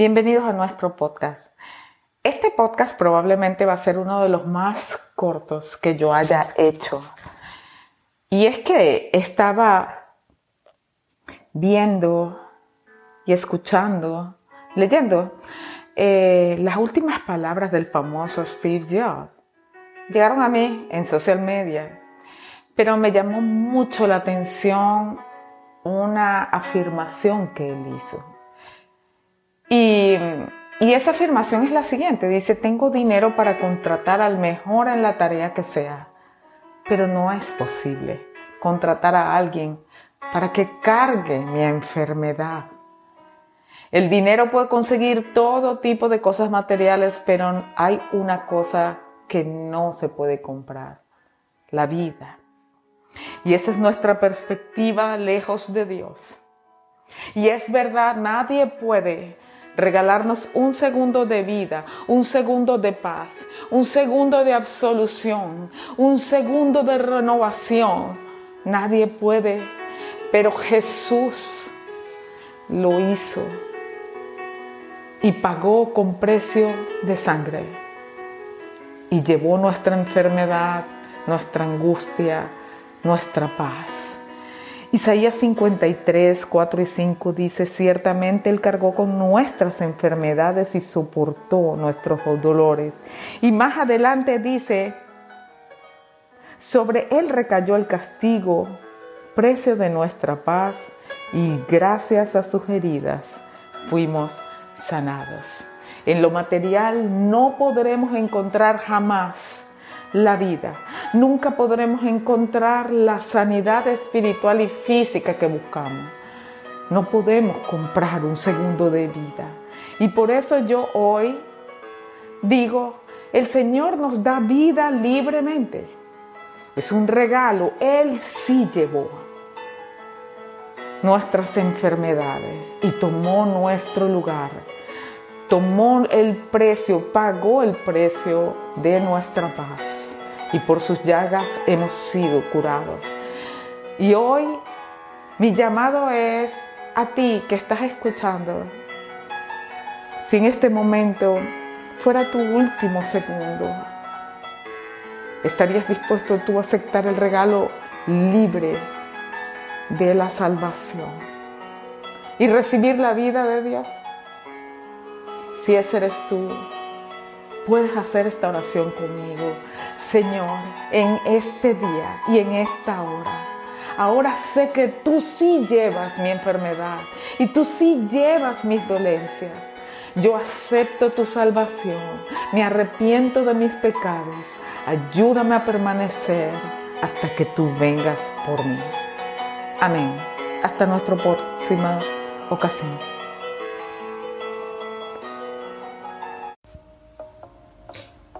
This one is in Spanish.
Bienvenidos a nuestro podcast. Este podcast probablemente va a ser uno de los más cortos que yo haya hecho. Y es que estaba viendo y escuchando, leyendo eh, las últimas palabras del famoso Steve Jobs. Llegaron a mí en social media, pero me llamó mucho la atención una afirmación que él hizo. Y, esa afirmación es la siguiente. Dice, tengo dinero para contratar al mejor en la tarea que sea, pero no es posible contratar a alguien para que cargue mi enfermedad. El dinero puede conseguir todo tipo de cosas materiales, pero hay una cosa que no se puede comprar, la vida. Y esa es nuestra perspectiva lejos de Dios. Y es verdad, nadie puede regalarnos un segundo de vida, un segundo de paz, un segundo de absolución, un segundo de renovación. Nadie puede, pero Jesús lo hizo y pagó con precio de sangre y llevó nuestra enfermedad, nuestra angustia, nuestra paz. Isaías 53, 4 y 5 dice, ciertamente Él cargó con nuestras enfermedades y soportó nuestros dolores. Y más adelante dice, sobre Él recayó el castigo, precio de nuestra paz, y gracias a sus heridas fuimos sanados. En lo material no podremos encontrar jamás la vida. Nunca podremos encontrar la sanidad espiritual y física que buscamos. No podemos comprar un segundo de vida. Y por eso yo hoy digo, el Señor nos da vida libremente. Es un regalo. Él sí llevó nuestras enfermedades y tomó nuestro lugar tomó el precio, pagó el precio de nuestra paz y por sus llagas hemos sido curados. Y hoy mi llamado es a ti que estás escuchando. Si en este momento fuera tu último segundo, ¿estarías dispuesto tú a aceptar el regalo libre de la salvación y recibir la vida de Dios? Si ese eres tú, puedes hacer esta oración conmigo. Señor, en este día y en esta hora. Ahora sé que tú sí llevas mi enfermedad y tú sí llevas mis dolencias. Yo acepto tu salvación, me arrepiento de mis pecados. Ayúdame a permanecer hasta que tú vengas por mí. Amén. Hasta nuestra próxima ocasión.